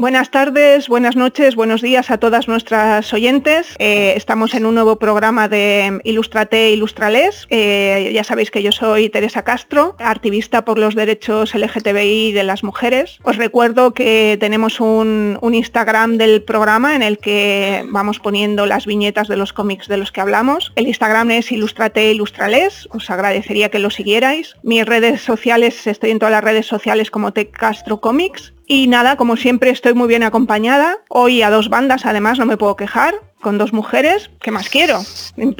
Buenas tardes, buenas noches, buenos días a todas nuestras oyentes. Eh, estamos en un nuevo programa de Ilustrate Ilustrales. Eh, ya sabéis que yo soy Teresa Castro, activista por los derechos LGTBI de las mujeres. Os recuerdo que tenemos un, Instagram del programa en el que vamos poniendo las viñetas de los cómics de los que hablamos. El Instagram es Ilustrate Ilustrales. Os agradecería que lo siguierais. Mis redes sociales, estoy en todas las redes sociales como T Castro Comics. Y nada, como siempre estoy muy bien acompañada. Hoy a dos bandas, además, no me puedo quejar. Con dos mujeres, ¿qué más quiero?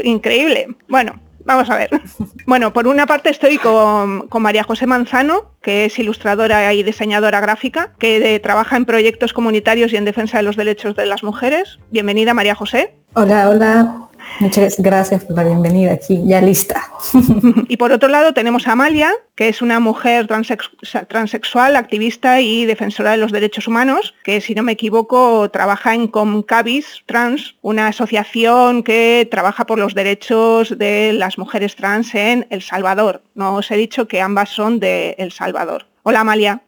Increíble. Bueno, vamos a ver. Bueno, por una parte estoy con, María José Manzano, que es ilustradora y diseñadora gráfica, que trabaja en proyectos comunitarios y en defensa de los derechos de las mujeres. Bienvenida, María José. Hola, hola. Muchas gracias por la bienvenida aquí, ya lista. Y por otro lado tenemos a Amalia, que es una mujer transexual, activista y defensora de los derechos humanos, que si no me equivoco trabaja en Comcabis Trans, una asociación que trabaja por los derechos de las mujeres trans en El Salvador. No os he dicho que ambas son de El Salvador. Hola Amalia.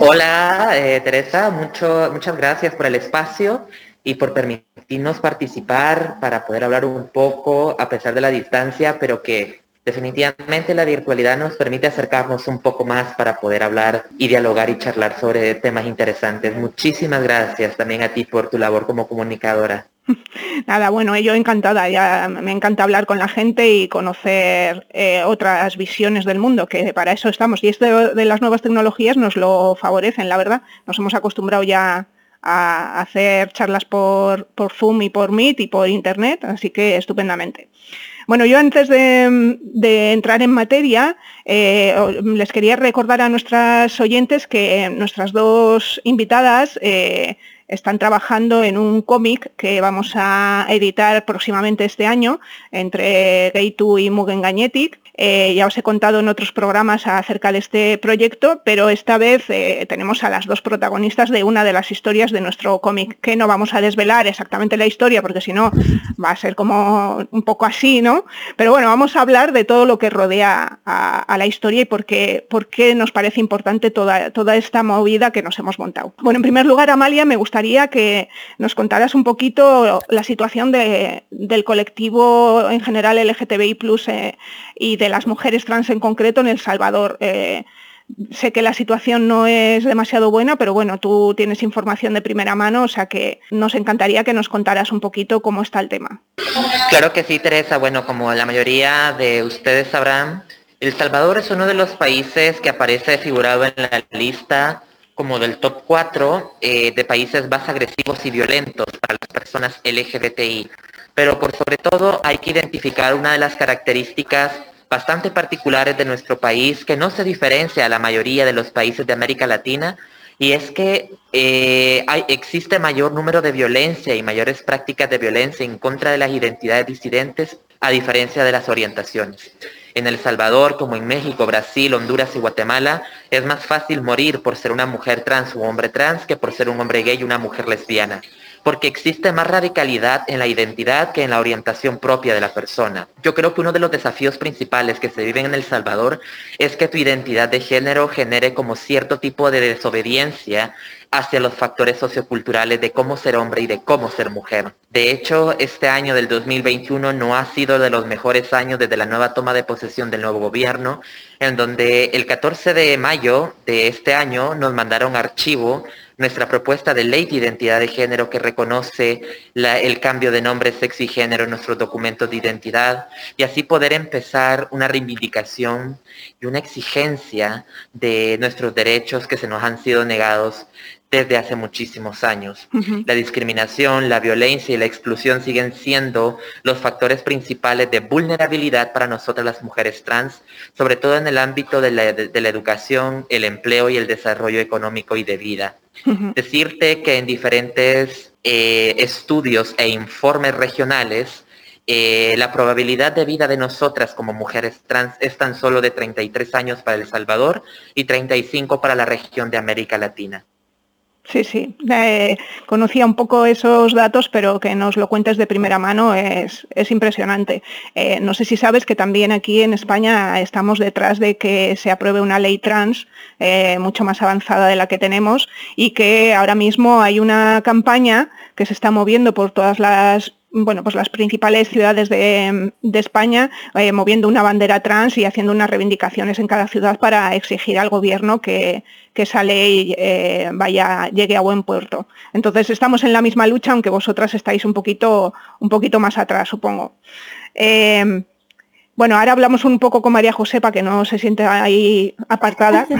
Hola eh, Teresa, Mucho, muchas gracias por el espacio y por permitirnos participar para poder hablar un poco a pesar de la distancia, pero que definitivamente la virtualidad nos permite acercarnos un poco más para poder hablar y dialogar y charlar sobre temas interesantes. Muchísimas gracias también a ti por tu labor como comunicadora. Nada, bueno, yo encantada, ya me encanta hablar con la gente y conocer eh, otras visiones del mundo, que para eso estamos. Y esto de las nuevas tecnologías nos lo favorecen, la verdad. Nos hemos acostumbrado ya a hacer charlas por, Zoom y por Meet y por Internet, así que estupendamente. Bueno, yo antes de, entrar en materia, eh, les quería recordar a nuestras oyentes que nuestras dos invitadas eh, están trabajando en un cómic que vamos a editar próximamente este año entre Gay2 y Mugen Gagnetic eh, ya os he contado en otros programas acerca de este proyecto, pero esta vez eh, tenemos a las dos protagonistas de una de las historias de nuestro cómic, que no vamos a desvelar exactamente la historia, porque si no va a ser como un poco así, ¿no? Pero bueno, vamos a hablar de todo lo que rodea a, la historia y por qué, por qué, nos parece importante toda, toda esta movida que nos hemos montado. Bueno, en primer lugar, Amalia, me gustaría que nos contaras un poquito la situación del colectivo en general LGTBI eh, y de las mujeres trans en concreto en El Salvador. Eh, sé que la situación no es demasiado buena, pero bueno, tú tienes información de primera mano, o sea que nos encantaría que nos contaras un poquito cómo está el tema. Claro que sí, Teresa. Bueno, como la mayoría de ustedes sabrán, El Salvador es uno de los países que aparece figurado en la lista como del top 4 eh, de países más agresivos y violentos para las personas LGBTI. Pero por sobre todo hay que identificar una de las características bastante particulares de nuestro país que no se diferencia a la mayoría de los países de América Latina y es que eh, existe mayor número de violencia y mayores prácticas de violencia en contra de las identidades disidentes a diferencia de las orientaciones. En El Salvador, como en México, Brasil, Honduras y Guatemala, es más fácil morir por ser una mujer trans o hombre trans que por ser un hombre gay y una mujer lesbiana porque existe más radicalidad en la identidad que en la orientación propia de la persona. Yo creo que uno de los desafíos principales que se viven en El Salvador es que tu identidad de género genere como cierto tipo de desobediencia hacia los factores socioculturales de cómo ser hombre y de cómo ser mujer. De hecho, este año del 2021 no ha sido de los mejores años desde la nueva toma de posesión del nuevo gobierno, en donde el 14 de mayo de este año nos mandaron archivo nuestra propuesta de ley de identidad de género que reconoce el cambio de nombre, sexo y género en nuestros documentos de identidad y así poder empezar una reivindicación y una exigencia de nuestros derechos que se nos han sido negados desde hace muchísimos años. La discriminación, la violencia y la exclusión siguen siendo los factores principales de vulnerabilidad para nosotras las mujeres trans, sobre todo en el ámbito de la, educación, el empleo y el desarrollo económico y de vida. Decirte que en diferentes eh, estudios e informes regionales, eh, la probabilidad de vida de nosotras como mujeres trans es tan solo de 33 años para El Salvador y 35 para la región de América Latina. Sí, sí, eh, conocía un poco esos datos, pero que nos lo cuentes de primera mano es, impresionante. Eh, no sé si sabes que también aquí en España estamos detrás de que se apruebe una ley trans eh, mucho más avanzada de la que tenemos y que ahora mismo hay una campaña que se está moviendo por todas las bueno, pues las principales ciudades de, España eh, moviendo una bandera trans y haciendo unas reivindicaciones en cada ciudad para exigir al gobierno que, esa ley eh, vaya, llegue a buen puerto. Entonces estamos en la misma lucha, aunque vosotras estáis un poquito, un poquito más atrás, supongo. Eh, bueno, ahora hablamos un poco con María José para que no se siente ahí apartada.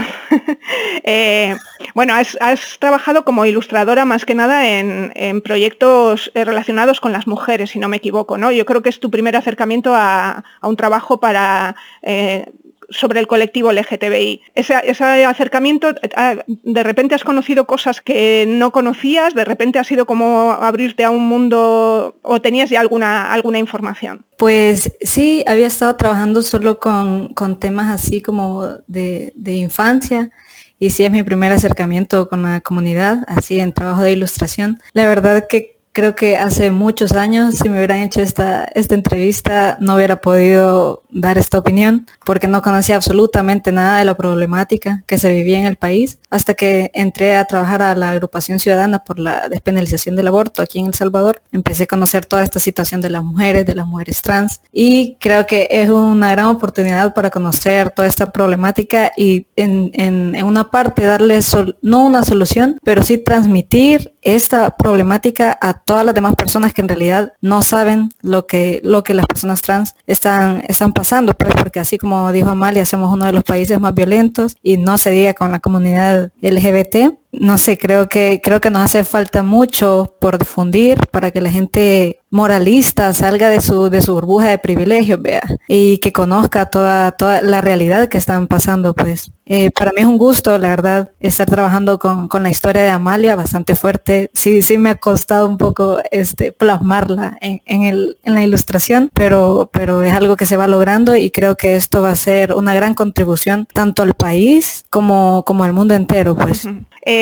Eh, bueno, has, trabajado como ilustradora más que nada en, proyectos eh, relacionados con las mujeres, si no me equivoco, ¿no? Yo creo que es tu primer acercamiento a, un trabajo para eh, sobre el colectivo LGTBI. Ese, acercamiento, ah, de repente has conocido cosas que no conocías, de repente ha sido como abrirte a un mundo o tenías ya alguna, alguna información. Pues sí, había estado trabajando solo con, temas así como de, de infancia y sí es mi primer acercamiento con la comunidad, así en trabajo de ilustración. La verdad que Creo que hace muchos años, si me hubieran hecho esta, esta entrevista, no hubiera podido dar esta opinión porque no conocía absolutamente nada de la problemática que se vivía en el país hasta que entré a trabajar a la agrupación ciudadana por la despenalización del aborto aquí en El Salvador. Empecé a conocer toda esta situación de las mujeres, de las mujeres trans y creo que es una gran oportunidad para conocer toda esta problemática y en, en, en una parte darle no una solución, pero sí transmitir esta problemática a todas las demás personas que en realidad no saben lo que, lo que las personas trans están, están pasando, pues porque así como dijo Amalia, somos uno de los países más violentos y no se diga con la comunidad LGBT no sé, creo que, creo que nos hace falta mucho por difundir para que la gente moralista salga de su, de su burbuja de privilegios, vea, y que conozca toda, toda la realidad que están pasando, pues. Eh, para mí es un gusto, la verdad, estar trabajando con, la historia de Amalia, bastante fuerte. Sí, sí me ha costado un poco este, plasmarla en, en, la ilustración, pero, pero es algo que se va logrando y creo que esto va a ser una gran contribución tanto al país como, como al mundo entero, pues.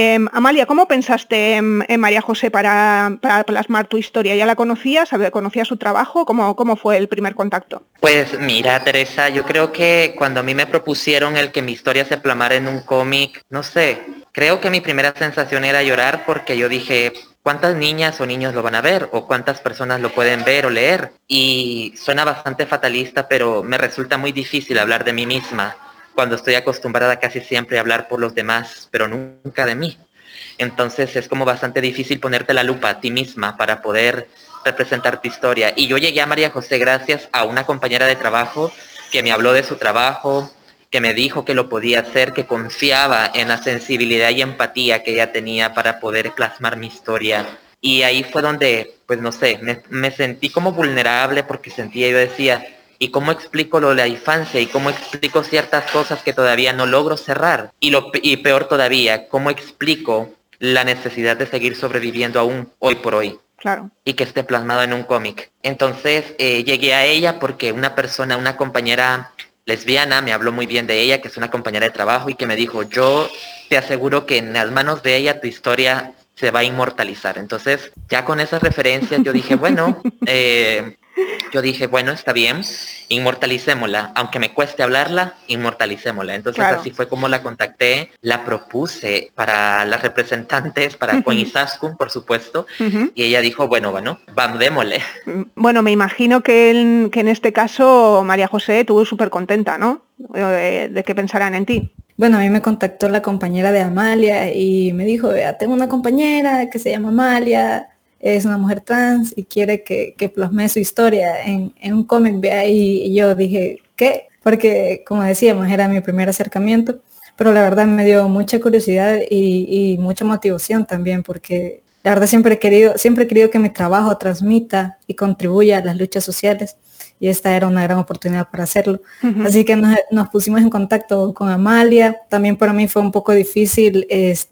Em, Amalia, ¿cómo pensaste en, María José para, plasmar tu historia? ¿Ya la conocías? ¿Conocías su trabajo? ¿Cómo, ¿Cómo fue el primer contacto? Pues mira, Teresa, yo creo que cuando a mí me propusieron el que mi historia se plasmara en un cómic, no sé, creo que mi primera sensación era llorar porque yo dije, ¿cuántas niñas o niños lo van a ver? ¿O cuántas personas lo pueden ver o leer? Y suena bastante fatalista, pero me resulta muy difícil hablar de mí misma cuando estoy acostumbrada casi siempre a hablar por los demás, pero nunca de mí. Entonces es como bastante difícil ponerte la lupa a ti misma para poder representar tu historia. Y yo llegué a María José gracias a una compañera de trabajo que me habló de su trabajo, que me dijo que lo podía hacer, que confiaba en la sensibilidad y empatía que ella tenía para poder plasmar mi historia. Y ahí fue donde, pues no sé, me, me sentí como vulnerable porque sentía, yo decía, y cómo explico lo de la infancia y cómo explico ciertas cosas que todavía no logro cerrar. Y, lo, y peor todavía, cómo explico la necesidad de seguir sobreviviendo aún hoy por hoy. Claro. Y que esté plasmado en un cómic. Entonces eh, llegué a ella porque una persona, una compañera lesbiana me habló muy bien de ella, que es una compañera de trabajo y que me dijo, yo te aseguro que en las manos de ella tu historia se va a inmortalizar. Entonces, ya con esas referencias yo dije, bueno, eh, yo dije, bueno, está bien, inmortalicémosla, aunque me cueste hablarla, inmortalicémosla. Entonces así fue como la contacté, la propuse para las representantes, para uh por supuesto, y ella dijo, bueno, bueno, vamos, démosle. Bueno, me imagino que en, que en este caso María José estuvo súper contenta, ¿no? De, de que pensaran en ti. Bueno, a mí me contactó la compañera de Amalia y me dijo, vea, tengo una compañera que se llama Amalia, es una mujer trans y quiere que, que plasme su historia en, un cómic. Y, y yo dije, ¿qué? Porque, como decíamos, era mi primer acercamiento. pero la verdad me dio mucha curiosidad y, mucha motivación también, porque la verdad siempre he querido, siempre he querido que mi trabajo transmita y contribuya a las luchas sociales y esta era una gran oportunidad para hacerlo. Así que nos, pusimos en contacto con Amalia. También para mí fue un poco difícil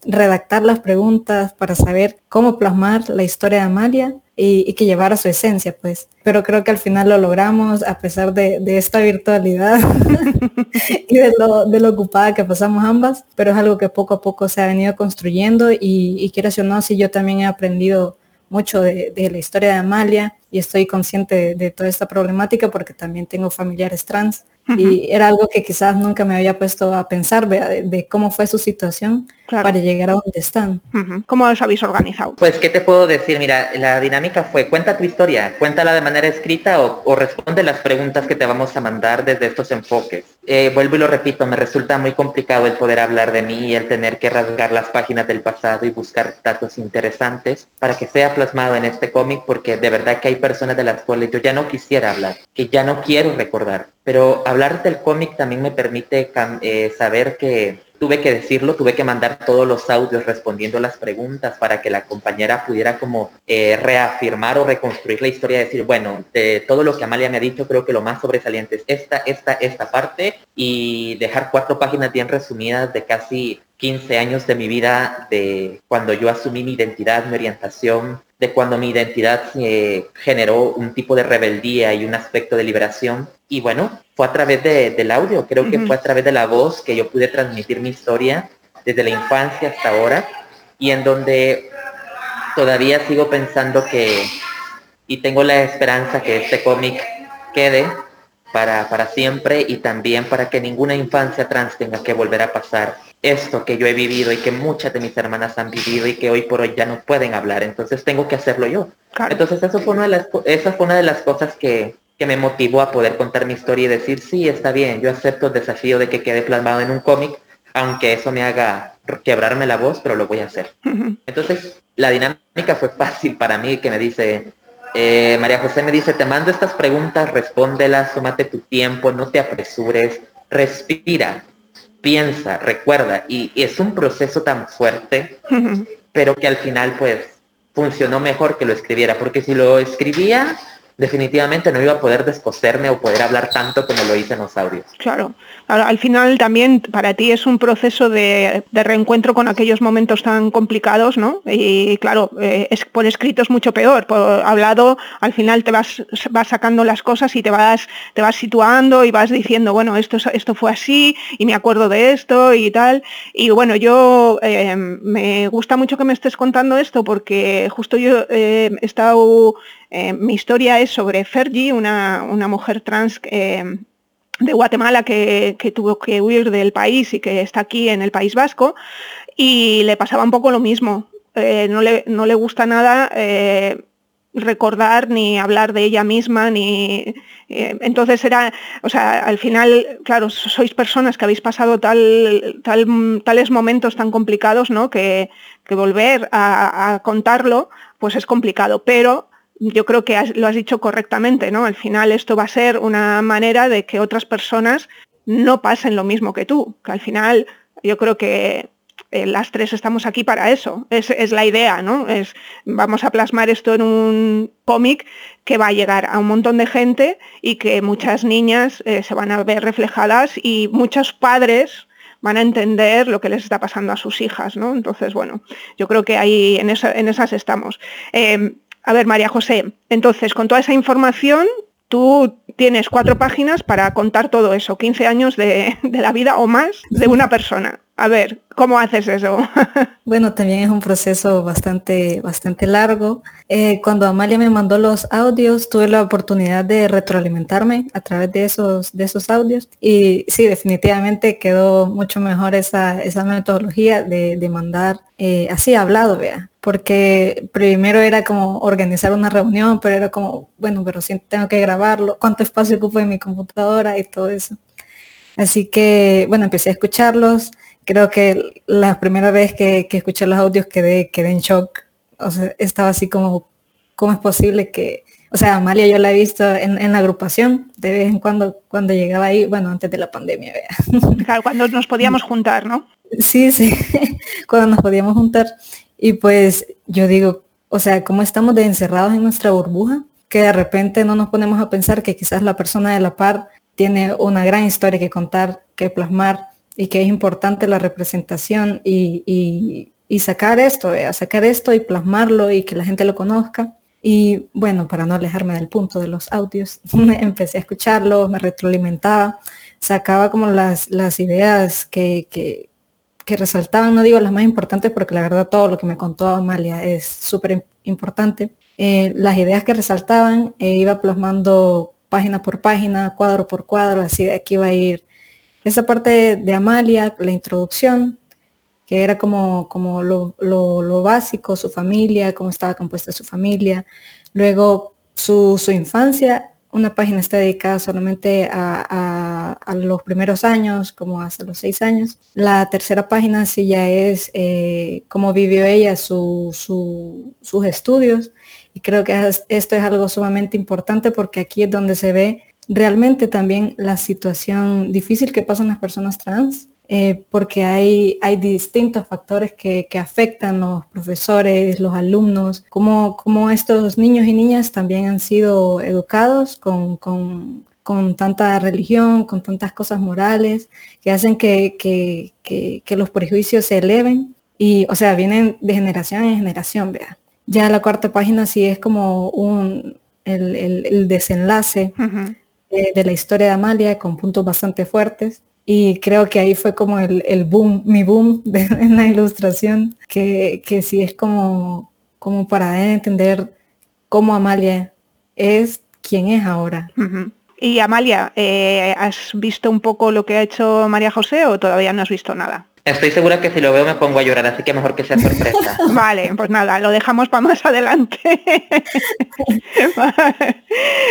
redactar las preguntas para saber cómo plasmar la historia de Amalia y, que llevara su esencia, pues. Pero creo que al final lo logramos a pesar de, esta virtualidad y de lo, de lo, ocupada que pasamos ambas, pero es algo que poco a poco se ha venido construyendo y, y quiero decir, no, si yo también he aprendido mucho de, la historia de Amalia y estoy consciente de, toda esta problemática porque también tengo familiares trans y era algo que quizás nunca me había puesto a pensar de, cómo fue su situación para llegar a donde están. ¿Cómo os habéis organizado? Pues, ¿qué te puedo decir? Mira, la dinámica fue, cuenta tu historia, cuéntala de manera escrita o, responde las preguntas que te vamos a mandar desde estos enfoques. Eh, vuelvo y lo repito, me resulta muy complicado el poder hablar de mí y el tener que rasgar las páginas del pasado y buscar datos interesantes para que sea plasmado en este cómic porque de verdad que hay personas de las cuales yo ya no quisiera hablar, que ya no quiero recordar. Pero hablar del cómic también me permite eh, saber que tuve que decirlo, tuve que mandar todos los audios respondiendo las preguntas para que la compañera pudiera como eh, reafirmar o reconstruir la historia, decir, bueno, de todo lo que Amalia me ha dicho, creo que lo más sobresaliente es esta, esta, esta parte y dejar cuatro páginas bien resumidas de casi 15 años de mi vida, de cuando yo asumí mi identidad, mi orientación, de cuando mi identidad eh, generó un tipo de rebeldía y un aspecto de liberación. Y bueno, fue a través del audio, creo que fue a través de la voz que yo pude transmitir mi historia desde la infancia hasta ahora y en donde todavía sigo pensando que y tengo la esperanza que este cómic quede para, para siempre y también para que ninguna infancia trans tenga que volver a pasar esto que yo he vivido y que muchas de mis hermanas han vivido y que hoy por hoy ya no pueden hablar. Entonces tengo que hacerlo yo. Entonces eso fue una de las, esa fue una de las cosas que, que me motivó a poder contar mi historia y decir, sí, está bien, yo acepto el desafío de que quede plasmado en un cómic, aunque eso me haga quebrarme la voz, pero lo voy a hacer. Entonces la dinámica fue fácil para mí, que me dice, eh, María José me dice, te mando estas preguntas, respóndelas, tómate tu tiempo, no te apresures, respira, piensa, recuerda, y, es un proceso tan fuerte, pero que al final pues funcionó mejor que lo escribiera, porque si lo escribía, definitivamente no iba a poder descoserme o poder hablar tanto como lo hice en los audios. Claro, al final también para ti es un proceso de, reencuentro con aquellos momentos tan complicados, ¿no? Y claro, eh, por escrito es mucho peor, por hablado al final te vas, vas sacando las cosas y te vas, te vas situando y vas diciendo, bueno, esto, esto fue así y me acuerdo de esto y tal. Y bueno, yo eh, me gusta mucho que me estés contando esto porque justo yo eh, he estado eh, mi historia es sobre Fergie, una, mujer trans eh, de Guatemala que, tuvo que huir del país y que está aquí en el País Vasco y le pasaba un poco lo mismo. Eh, no, le, gusta nada recordar ni hablar de ella misma, ni entonces era, o sea, al final, claro, sois personas que habéis pasado tal, tales momentos tan complicados, ¿no? Que, volver a, a, contarlo, pues es complicado. Pero yo creo que lo has dicho correctamente, ¿no? Al final esto va a ser una manera de que otras personas no pasen lo mismo que tú, que al final yo creo que eh, las tres estamos aquí para eso, es, la idea, ¿no? Es, vamos a plasmar esto en un cómic que va a llegar a un montón de gente y que muchas niñas eh, se van a ver reflejadas y muchos padres van a entender lo que les está pasando a sus hijas, ¿no? Entonces, bueno, yo creo que ahí en, en esas estamos. Eh, a ver, María José, entonces, con toda esa información, tú tienes cuatro páginas para contar todo eso, 15 años de, la vida o más de una persona. A ver, ¿cómo haces eso? bueno, también es un proceso bastante, bastante largo. Eh, cuando Amalia me mandó los audios, tuve la oportunidad de retroalimentarme a través de esos, de esos audios. Y sí, definitivamente quedó mucho mejor esa, esa metodología de, de mandar eh, así hablado, vea. Porque primero era como organizar una reunión, pero era como, bueno, pero sí tengo que grabarlo, cuánto espacio ocupo en mi computadora y todo eso. Así que, bueno, empecé a escucharlos creo que la primera vez que, escuché los audios quedé, quedé en shock. O sea, estaba así como, ¿cómo es posible que O sea, Amalia yo la he visto en, la agrupación de vez en cuando cuando llegaba ahí, bueno, antes de la pandemia, vea. Claro, cuando nos podíamos juntar, ¿no? Sí, sí, cuando nos podíamos juntar. Y pues yo digo, o sea, como estamos de encerrados en nuestra burbuja, que de repente no nos ponemos a pensar que quizás la persona de la par tiene una gran historia que contar, que plasmar y que es importante la representación y, sacar esto, eh, sacar esto y plasmarlo y que la gente lo conozca. Y bueno, para no alejarme del punto de los audios, empecé a escucharlos, me retroalimentaba, sacaba como las, las ideas que, que, resaltaban, no digo las más importantes porque la verdad todo lo que me contó Amalia es súper importante. Eh, las ideas que resaltaban eh, iba plasmando página por página, cuadro por cuadro, así de aquí va a ir esa parte de Amalia, la introducción, que era como, como lo, básico, su familia, cómo estaba compuesta su familia. Luego su, infancia, una página está dedicada solamente a, los primeros años, como hasta los seis años. La tercera página sí ya es eh, cómo vivió ella sus estudios. Y creo que esto es algo sumamente importante porque aquí es donde se ve realmente también la situación difícil que pasan las personas trans, eh, porque hay, hay distintos factores que, que, afectan los profesores, los alumnos, como, como estos niños y niñas también han sido educados con, con, con tanta religión, con tantas cosas morales, que hacen que, que, que, los prejuicios se eleven. Y, o sea, vienen de generación en generación, vea. Ya la cuarta página sí es como un, el, el, desenlace de, la historia de Amalia con puntos bastante fuertes. Y creo que ahí fue como el, boom, mi boom en la ilustración, que, que sí es como, como para entender cómo Amalia es quien es ahora. Y Amalia, eh, ¿has visto un poco lo que ha hecho María José o todavía no has visto nada? Estoy segura que si lo veo me pongo a llorar, así que mejor que sea sorpresa. vale, pues nada, lo dejamos para más adelante.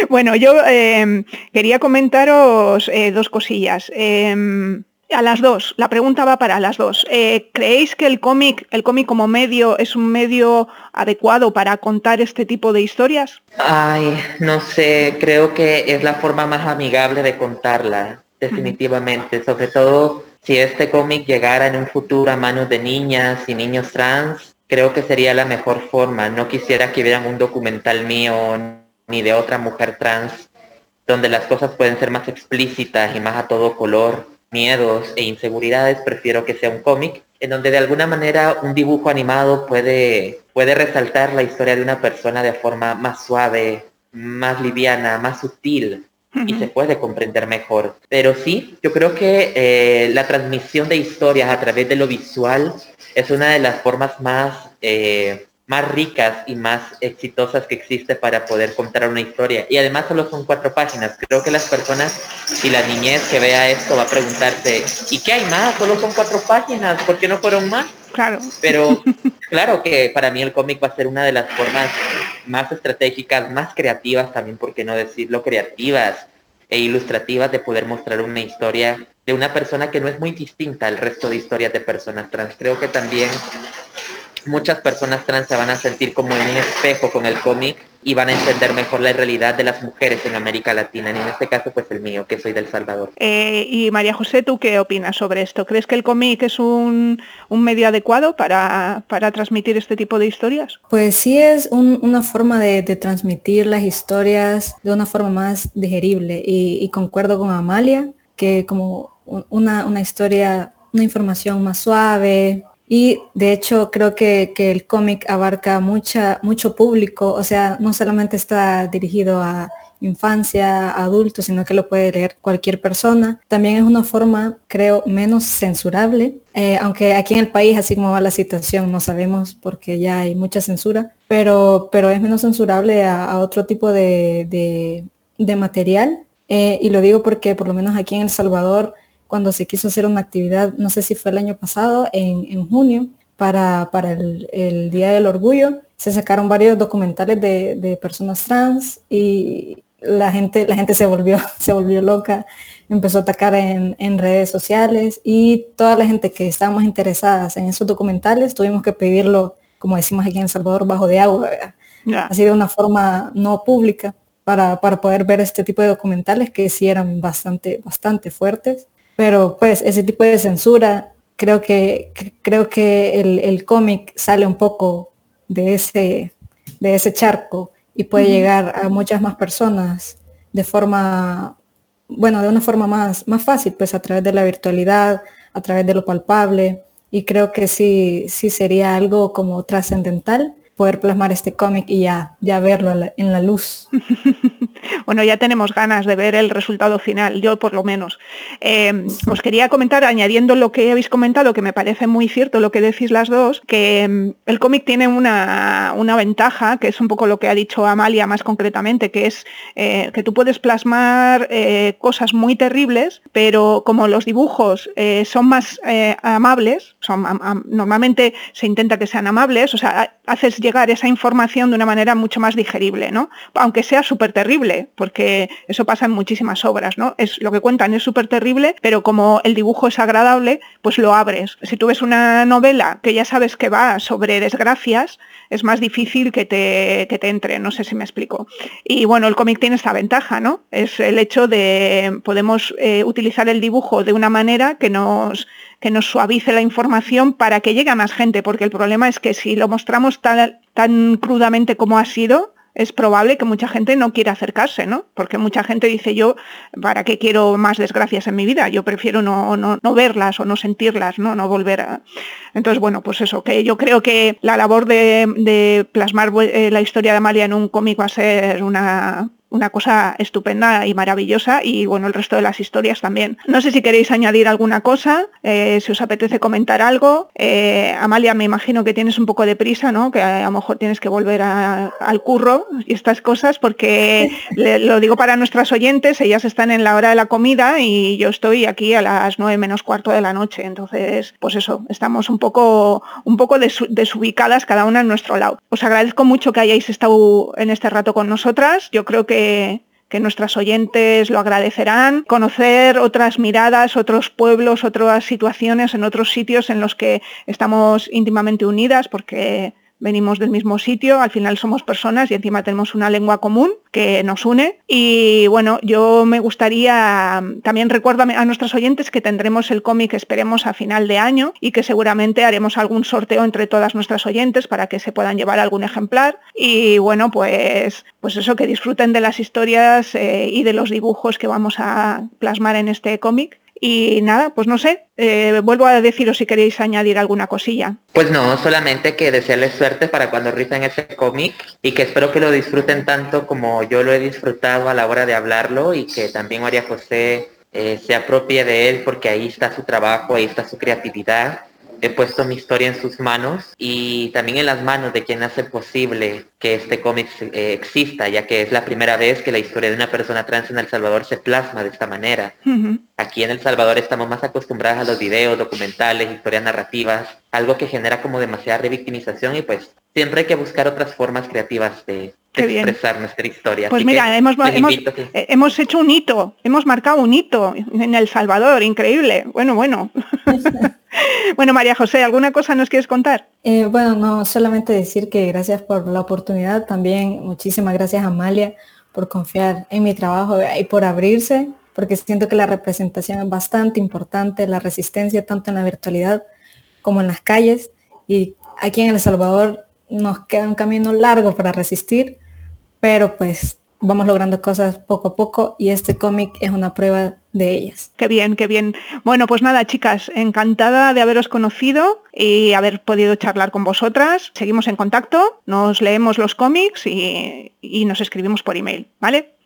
bueno, yo em, quería comentaros eh, dos cosillas. Em, a las dos, la pregunta va para las dos. Eh, ¿Creéis que el cómic, el cómic como medio, es un medio adecuado para contar este tipo de historias? Ay, no sé, creo que es la forma más amigable de contarla, definitivamente. Sobre todo si este cómic llegara en un futuro a manos de niñas y niños trans, creo que sería la mejor forma. No quisiera que vieran un documental mío ni de otra mujer trans, donde las cosas pueden ser más explícitas y más a todo color, miedos e inseguridades. Prefiero que sea un cómic en donde de alguna manera un dibujo animado puede, puede resaltar la historia de una persona de forma más suave, más liviana, más sutil, y se puede comprender mejor. Pero sí, yo creo que eh, la transmisión de historias a través de lo visual es una de las formas más, eh, más ricas y más exitosas que existe para poder contar una historia. Y además solo son cuatro páginas. Creo que las personas y la niñez que vea esto va a preguntarse, ¿y qué hay más? Solo son cuatro páginas, ¿por qué no fueron más? Claro. Pero claro que para mí el cómic va a ser una de las formas más estratégicas, más creativas también, por qué no decirlo, creativas e ilustrativas de poder mostrar una historia de una persona que no es muy distinta al resto de historias de personas trans. Creo que también muchas personas trans se van a sentir como en un espejo con el cómic y van a entender mejor la realidad de las mujeres en América Latina, y en este caso pues el mío, que soy del Salvador. Eh, y María José, ¿tú qué opinas sobre esto? ¿Crees que el cómic es un, medio adecuado para, transmitir este tipo de historias? Pues sí es una forma de, transmitir las historias de una forma más digerible y, concuerdo con Amalia, que como una, una historia, una información más suave, y de hecho creo que, el cómic abarca mucha, mucho público, o sea, no solamente está dirigido a infancia, adultos, sino que lo puede leer cualquier persona. También es una forma, creo, menos censurable, eh, aunque aquí en el país, así como va la situación, no sabemos porque ya hay mucha censura, pero, pero es menos censurable a, otro tipo de, material. Eh, y lo digo porque por lo menos aquí en El Salvador cuando se quiso hacer una actividad, no sé si fue el año pasado, en, junio, para, para el, Día del Orgullo. Se sacaron varios documentales de, personas trans y la gente, la gente se volvió, se volvió loca, empezó a atacar en, redes sociales y toda la gente que estábamos interesadas en esos documentales tuvimos que pedirlo, como decimos aquí en El Salvador, bajo de agua, así de una forma no pública, para, para, poder ver este tipo de documentales que sí eran bastante, bastante fuertes. Pero pues ese tipo de censura, creo que, creo que el, el cómic sale un poco de ese, de ese charco y puede llegar a muchas más personas de forma, bueno, de una forma más, más fácil, pues a través de la virtualidad, a través de lo palpable. Y creo que sí, sí sería algo como trascendental poder plasmar este cómic y ya, ya verlo en la luz. bueno, ya tenemos ganas de ver el resultado final, yo por lo menos. Eh, os quería comentar, añadiendo lo que habéis comentado, que me parece muy cierto lo que decís las dos, que mm, el cómic tiene una, ventaja, que es un poco lo que ha dicho Amalia más concretamente, que es eh, que tú puedes plasmar eh, cosas muy terribles, pero como los dibujos son más amables, son, normalmente se intenta que sean amables, o sea, haces llegar esa información de una manera mucho más digerible, ¿no? Aunque sea súper terrible, porque eso pasa en muchísimas obras, ¿no? Es, lo que cuentan es súper terrible, pero como el dibujo es agradable, pues lo abres. Si tú ves una novela que ya sabes que va sobre desgracias, es más difícil que te, que te entre, no sé si me explico. Y bueno, el cómic tiene esta ventaja, ¿no? Es el hecho de podemos eh, utilizar el dibujo de una manera que nos que nos suavice la información para que llegue a más gente, porque el problema es que si lo mostramos tan, tan crudamente como ha sido, es probable que mucha gente no quiera acercarse, ¿no? Porque mucha gente dice yo, ¿para qué quiero más desgracias en mi vida? Yo prefiero no, no, no verlas o no sentirlas, ¿no? No volver a... Entonces, bueno, pues eso, que yo creo que la labor de, de plasmar eh, la historia de Amalia en un cómic va a ser una, una cosa estupenda y maravillosa y bueno, el resto de las historias también. No sé si queréis añadir alguna cosa, eh, si os apetece comentar algo. Eh, Amalia, me imagino que tienes un poco de prisa, ¿no? Que a lo mejor tienes que volver al curro y estas cosas porque lo digo para nuestras oyentes, ellas están en la hora de la comida y yo estoy aquí a las nueve menos cuarto de la noche. Entonces, pues eso, estamos un poco, un poco desubicadas cada una en nuestro lado. Os agradezco mucho que hayáis estado en este rato con nosotras. Yo creo que que, nuestras oyentes lo agradecerán, conocer otras miradas, otros pueblos, otras situaciones en otros sitios en los que estamos íntimamente unidas, porque venimos del mismo sitio, al final somos personas y encima tenemos una lengua común que nos une. Y bueno, yo me gustaría, también recuerdo a nuestros oyentes que tendremos el cómic, esperemos, a final de año y que seguramente haremos algún sorteo entre todas nuestras oyentes para que se puedan llevar algún ejemplar. Y bueno, pues, pues eso, que disfruten de las historias eh, y de los dibujos que vamos a plasmar en este cómic y nada, pues no sé, eh, vuelvo a deciros si queréis añadir alguna cosilla. Pues no, solamente que desearles suerte para cuando rifen ese cómic y que espero que lo disfruten tanto como yo lo he disfrutado a la hora de hablarlo y que también María José eh, se apropie de él porque ahí está su trabajo, ahí está su creatividad he puesto mi historia en sus manos y también en las manos de quien hace posible que este cómic eh, exista, ya que es la primera vez que la historia de una persona trans en El Salvador se plasma de esta manera. Aquí en El Salvador estamos más acostumbrados a los videos, documentales, historias narrativas, algo que genera como demasiada revictimización y pues siempre hay que buscar otras formas creativas de, expresar nuestra historia. Pues mira, hemos, eh, hemos, hecho un hito, hemos marcado un hito en El Salvador, increíble. Bueno, bueno. bueno, María José, ¿alguna cosa nos quieres contar? Eh, bueno, no, solamente decir que gracias por la oportunidad, también muchísimas gracias a Amalia por confiar en mi trabajo y por abrirse, porque siento que la representación es bastante importante, la resistencia tanto en la virtualidad como en las calles. Y aquí en El Salvador nos queda un camino largo para resistir, pero pues vamos logrando cosas poco a poco y este cómic es una prueba de ellas. Qué bien, qué bien. Bueno, pues nada, chicas, encantada de haberos conocido y haber podido charlar con vosotras. Seguimos en contacto, nos leemos los cómics y, nos escribimos por email, ¿vale?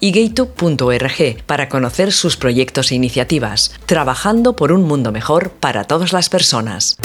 y gaytube.org para conocer sus proyectos e iniciativas, trabajando por un mundo mejor para todas las personas.